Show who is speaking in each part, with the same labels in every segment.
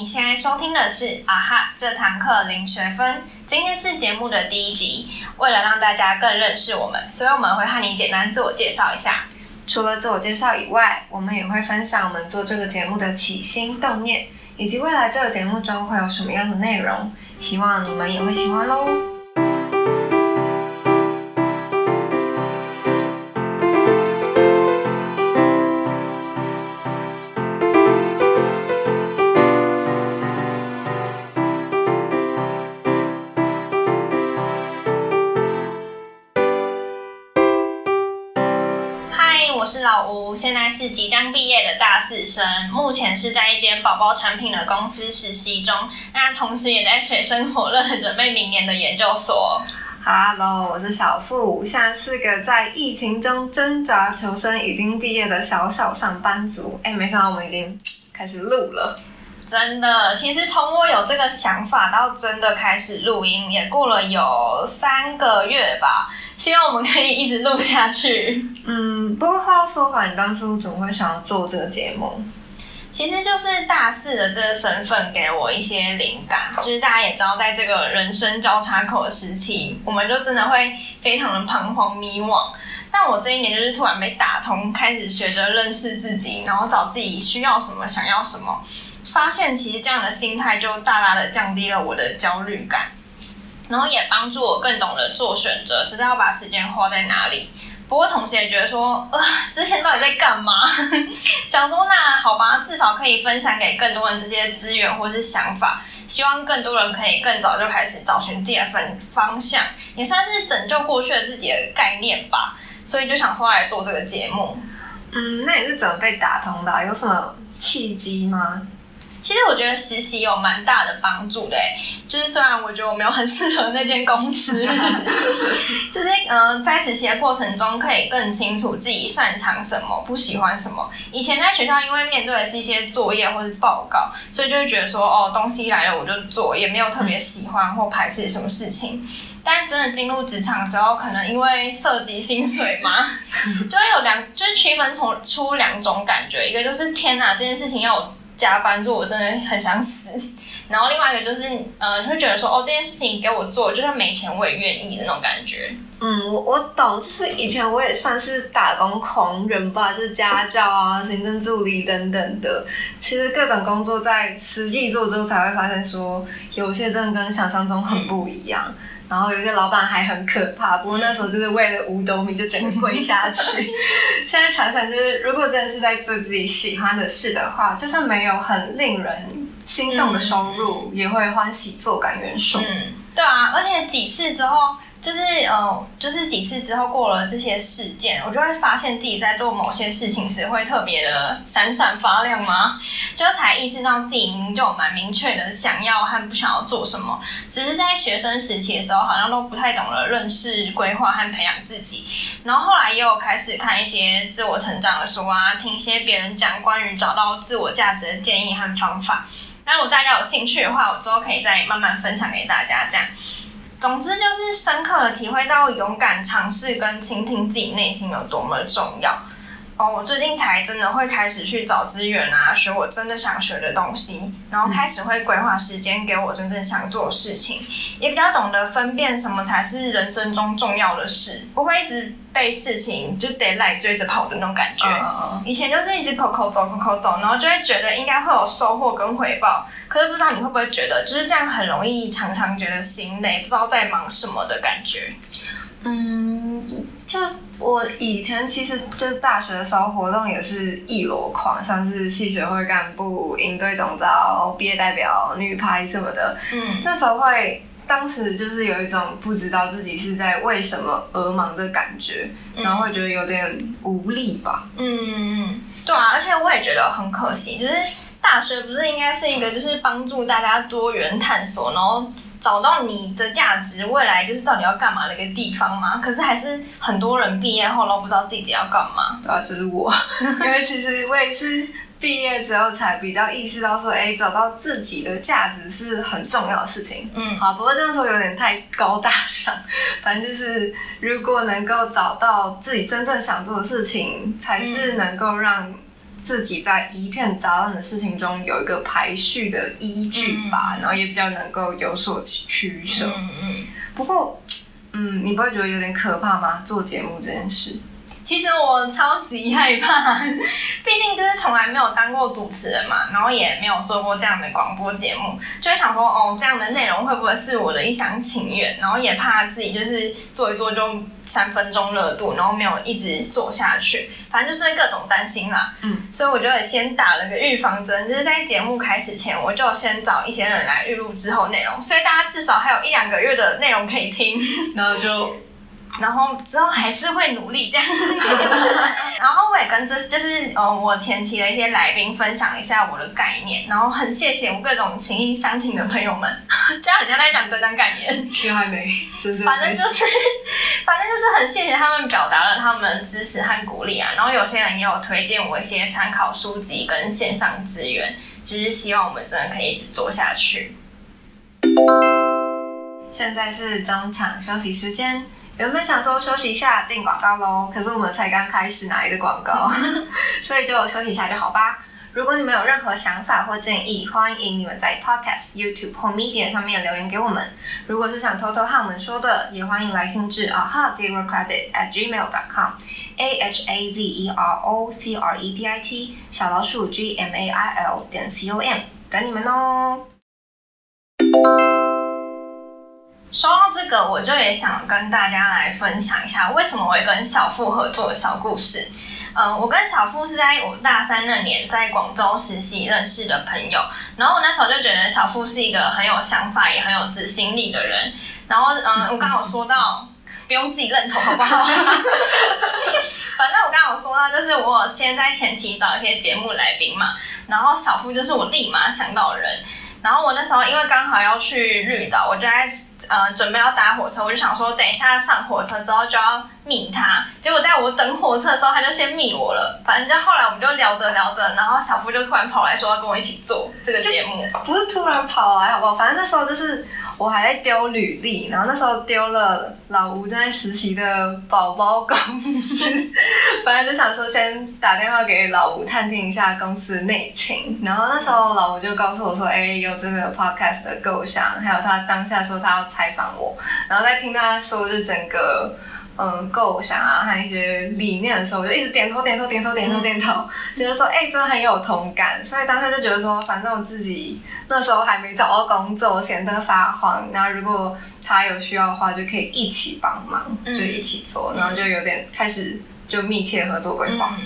Speaker 1: 你现在收听的是啊哈这堂课零学分。今天是节目的第一集，为了让大家更认识我们，所以我们会和你简单自我介绍一下。
Speaker 2: 除了自我介绍以外，我们也会分享我们做这个节目的起心动念，以及未来这个节目中会有什么样的内容，希望你们也会喜欢喽。
Speaker 1: 大四生，目前是在一间宝宝产品的公司实习中，那同时也在水深火热的准备明年的研究所。
Speaker 2: Hello，我是小付，现在是个在疫情中挣扎求生、已经毕业的小小上班族。哎，没想到我们已经开始录了。
Speaker 1: 真的，其实从我有这个想法到真的开始录音，也过了有三个月吧。希望我们可以一直录下去。
Speaker 2: 嗯，不过话又说回来，你当初怎么会想要做这个节目？
Speaker 1: 其实就是大四的这个身份给我一些灵感，就是大家也知道，在这个人生交叉口的时期，我们就真的会非常的彷徨迷惘。但我这一年就是突然被打通，开始学着认识自己，然后找自己需要什么，想要什么。发现其实这样的心态就大大的降低了我的焦虑感，然后也帮助我更懂得做选择，知道要把时间花在哪里。不过同时也觉得说，呃，之前到底在干嘛？想说那好吧，至少可以分享给更多人这些资源或是想法，希望更多人可以更早就开始找寻自己的分方向，也算是拯救过去的自己的概念吧。所以就想说来做这个节目。
Speaker 2: 嗯，那你是怎么被打通的、有什么契机吗？
Speaker 1: 其实我觉得实习有蛮大的帮助的诶，就是虽然我觉得我没有很适合那间公司，就是呃在实习的过程中可以更清楚自己擅长什么，不喜欢什么。以前在学校因为面对的是一些作业或是报告，所以就会觉得说哦东西来了我就做，也没有特别喜欢或排斥什么事情。但真的进入职场之后，可能因为涉及薪水嘛，就会有两，就是区分出出两种感觉，一个就是天哪，这件事情要我加班做，我真的很想死。然后另外一个就是，呃，会觉得说，哦，这件事情给我做，就算没钱我也愿意的那种感觉。
Speaker 2: 嗯，我我懂，就是以前我也算是打工狂人吧，就是家教啊、行政助理等等的。其实各种工作在实际做之后才会发现说，有些真的跟想象中很不一样。然后有些老板还很可怕，不过那时候就是为了五斗米就整个跪下去。现在想想，就是如果真的是在做自己喜欢的事的话，就算没有很令人心动的收入，也会欢喜做感元素。
Speaker 1: 嗯，对啊，而且几次之后，就是呃，就是几次之后过了这些事件，我就会发现自己在做某些事情时会特别的闪闪发亮吗？就才意识到自己明明就有蛮明确的想要和不想要做什么，只是在学生时期的时候好像都不太懂得认识、规划和培养自己。然后后来也有开始看一些自我成长的书啊，听一些别人讲关于找到自我价值的建议和方法。那如果大家有兴趣的话，我之后可以再慢慢分享给大家。这样，总之就是深刻的体会到勇敢尝试跟倾听自己内心有多么重要。哦，我最近才真的会开始去找资源啊，学我真的想学的东西，然后开始会规划时间给我真正想做的事情，也比较懂得分辨什么才是人生中重要的事，不会一直被事情就 deadline 追着跑的那种感觉。
Speaker 2: 嗯
Speaker 1: 以前就是一直口口走口口走，然后就会觉得应该会有收获跟回报，可是不知道你会不会觉得就是这样很容易常常觉得心累，不知道在忙什么的感觉。
Speaker 2: 嗯，就我以前其实就是大学的时候活动也是一箩筐，像是系学会干部、营队总招、毕业代表、女排什么的。
Speaker 1: 嗯
Speaker 2: 那时候会，当时就是有一种不知道自己是在为什么而忙的感觉，
Speaker 1: 嗯
Speaker 2: 然后会觉得有点无力吧。
Speaker 1: 嗯嗯，对啊，而且我也觉得很可惜，就是大学不是应该是一个就是帮助大家多元探索，然后找到你的价值，未来就是到底要干嘛的一个地方嘛。可是还是很多人毕业后都不知道自己要干嘛。
Speaker 2: 对啊，就是我，因为其实我也是毕业之后才比较意识到说，哎，找到自己的价值是很重要的事情。
Speaker 1: 嗯
Speaker 2: 好，不过这样说有点太高大上，反正就是如果能够找到自己真正想做的事情，才是能够让自己在一片杂乱的事情中有一个排序的依据吧，然后也比较能够有所取舍。
Speaker 1: 嗯嗯。
Speaker 2: 不过，嗯，你不会觉得有点可怕吗？做节目这件事？
Speaker 1: 其实我超级害怕，毕竟就是从来没有当过主持人嘛，然后也没有做过这样的广播节目，就会想说，哦，这样的内容会不会是我的一厢情愿？然后也怕自己就是做一做就三分钟热度，然后没有一直做下去，反正就是各种担心啦。
Speaker 2: 嗯。
Speaker 1: 所以我就先打了个预防针，就是在节目开始前，我就先找一些人来预录之后内容，所以大家至少还有一两个月的内容可以听，
Speaker 2: 然后就。
Speaker 1: 然后之后还是会努力这样，然后我也跟这就是呃我前期的一些来宾分享一下我的概念，然后很谢谢我各种情意相挺的朋友们，这样好像在讲得奖感言，
Speaker 2: 就还没，
Speaker 1: 反正就是反正就是很谢谢他们表达了他们的支持和鼓励啊，然后有些人也有推荐我一些参考书籍跟线上资源，只是希望我们真的可以一直做下去。
Speaker 2: 现在是中场休息时间。原本想说休息一下进广告喽，可是我们才刚开始哪一个广告，所以就休息一下就好吧。如果你们有任何想法或建议，欢迎你们在 Podcast、YouTube 或 Media 上面留言给我们。如果是想偷偷和我们说的，也欢迎来信至 aha zero credit at gmail dot com，a h a z e r o c r e d i t 小老鼠 g m a i l 点 c o m 等你们哦。
Speaker 1: 说到这个，我就也想跟大家来分享一下为什么我会跟小付合作的小故事。嗯，我跟小付是在我大三那年在广州实习认识的朋友，然后我那时候就觉得小付是一个很有想法也很有执行力的人。然后嗯，我刚好说到，不用自己认同好不好？反正我刚好说到，就是我先在前期找一些节目来宾嘛，然后小付就是我立马想到的人。然后我那时候因为刚好要去绿岛，我就在。嗯，准备要搭火车，我就想说，等一下上火车之后就要密他。结果在我等火车的时候，他就先密我了。反正就后来我们就聊着聊着，然后小夫就突然跑来说要跟我一起做这个节目。
Speaker 2: 不是突然跑来，好不好？反正那时候就是我还在丢履历，然后那时候丢了老吴正在实习的宝宝公司。反正就想说先打电话给老吴探听一下公司内情。然后那时候老吴就告诉我说，哎，有这个 podcast 的构想，还有他当下说他要。采访我，然后在听他说就整个嗯构想啊还有一些理念的时候，我就一直点头点头点头点头点头，觉得说哎真的很有同感，所以当时就觉得说反正我自己那时候还没找到工作，闲得发慌，然后如果他有需要的话就可以一起帮忙，就一起做，然后就有点开始就密切合作规划。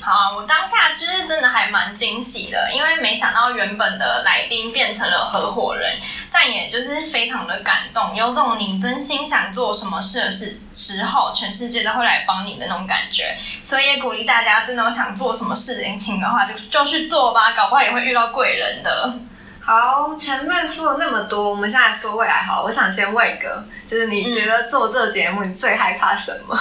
Speaker 1: 好，我当下就是真的还蛮惊喜的，因为没想到原本的来宾变成了合伙人，但也就是非常的感动，有种你真心想做什么事的时时候，全世界都会来帮你的那种感觉，所以也鼓励大家真的想做什么事情的话，就就去做吧，搞不好也会遇到贵人的。
Speaker 2: 好，前面说了那么多，我们现在说未来好了，我想先问一个，就是你觉得做这节目你最害怕什么？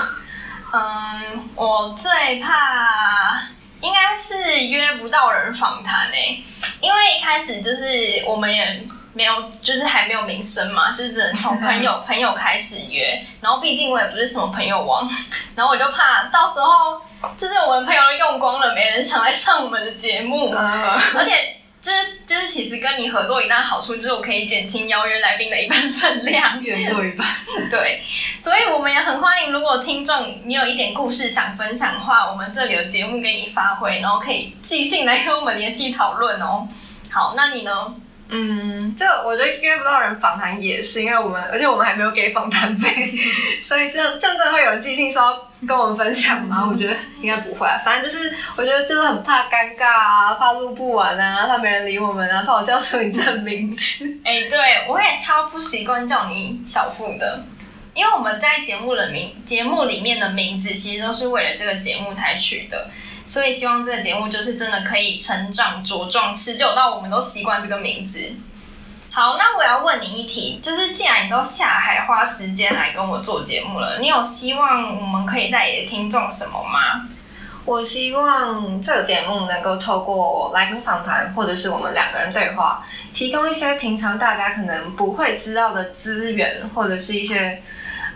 Speaker 1: 嗯，我最怕应该是约不到人访谈诶，因为一开始就是我们也没有，就是还没有名声嘛，就是只能从朋友朋友开始约，然后毕竟我也不是什么朋友王，然后我就怕到时候就是我们朋友都用光了，没人想来上我们的节目，而且。就是就是，其实跟你合作一大好处就是我可以减轻邀约来宾的一半分量，
Speaker 2: 越做一半。
Speaker 1: 对，所以我们也很欢迎，如果听众你有一点故事想分享的话，我们这里有节目给你发挥，然后可以寄信来跟我们联系讨论哦。好，那你呢？
Speaker 2: 嗯，这我觉得约不到人访谈也是，因为我们而且我们还没有给访谈费，所以这样真的会有人寄信说跟我们分享吗？我觉得应该不会，啊反正就是我觉得就是很怕尴尬啊，怕录不完啊，怕没人理我们啊，怕我叫出你这名字。
Speaker 1: 哎，对，我也超不习惯叫你小付的，因为我们在节目的名节目里面的名字其实都是为了这个节目才取的。所以希望这个节目就是真的可以成长茁壮，持久到我们都习惯这个名字。好，那我要问你一题，就是既然你都下海花时间来跟我做节目了，你有希望我们可以带给听众什么吗？
Speaker 2: 我希望这个节目能够透过来宾访谈，或者是我们两个人对话，提供一些平常大家可能不会知道的资源，或者是一些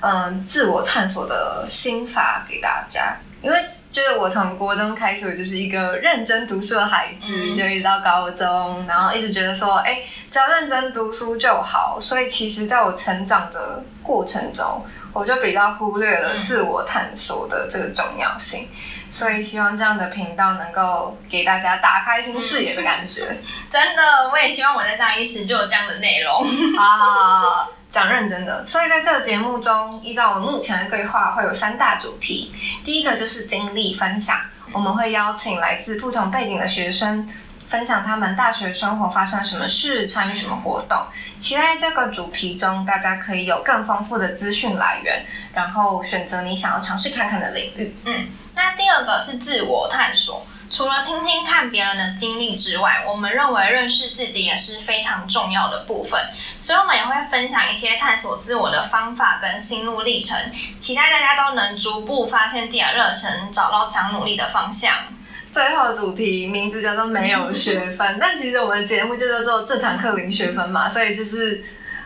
Speaker 2: 嗯自我探索的心法给大家，因为。就是我从国中开始，我就是一个认真读书的孩子，
Speaker 1: 嗯
Speaker 2: 就一直到高中，然后一直觉得说，哎，只要认真读书就好。所以其实在我成长的过程中，我就比较忽略了自我探索的这个重要性。所以希望这样的频道能够给大家打开新视野的感觉。
Speaker 1: 真的，我也希望我在大一时就有这样的内容。
Speaker 2: 啊，讲认真的。所以在这个节目中，依照我目前的规划，会有三大主题。第一个就是经历分享，我们会邀请来自不同背景的学生，分享他们大学生活发生什么事，参与什么活动。期待这个主题中，大家可以有更丰富的资讯来源，然后选择你想要尝试看看的领域。
Speaker 1: 嗯，那第二个是自我探索。除了听听看别人的经历之外，我们认为认识自己也是非常重要的部分，所以我们也会分享一些探索自我的方法跟心路历程，期待大家都能逐步发现自己的热忱，找到想努力的方向。
Speaker 2: 最后的主题名字叫做没有学分，但其实我们的节目就叫做这堂课零学分嘛，所以就是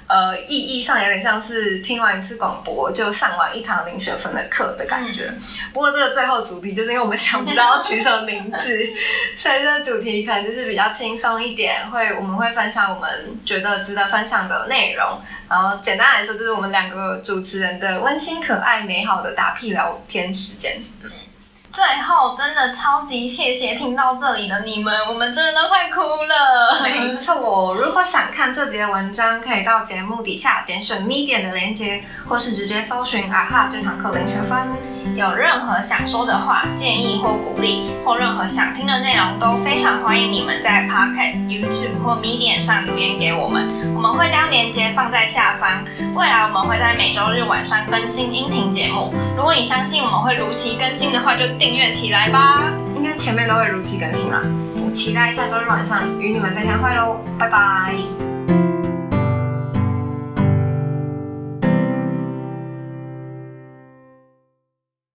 Speaker 2: 呃意义上有点像是听完一次广播就上完一堂零学分的课的感觉。不过这个最后主题就是因为我们想不到取什么名字，所以这个主题可能就是比较轻松一点，会我们会分享我们觉得值得分享的内容，然后简单来说就是我们两个主持人的温馨可爱美好的打屁聊天时间。
Speaker 1: 最后，真的超级谢谢听到这里的你们，我们真的快哭了。
Speaker 2: 没错，如果想看这节文章，可以到节目底下点选 Medium 的链接，或是直接搜寻啊哈这堂课零学分。
Speaker 1: 有任何想说的话、建议或鼓励，或任何想听的内容，都非常欢迎你们在 Podcast、YouTube 或 Medium 上留言给我们，我们会将链接放在下方。未来我们会在每周日晚上更新音频节目，如果你相信我们会如期更新的话，就订阅起来吧。
Speaker 2: 应该前面都会如期更新啦。期待下周日晚上与你们再相会喽，拜拜。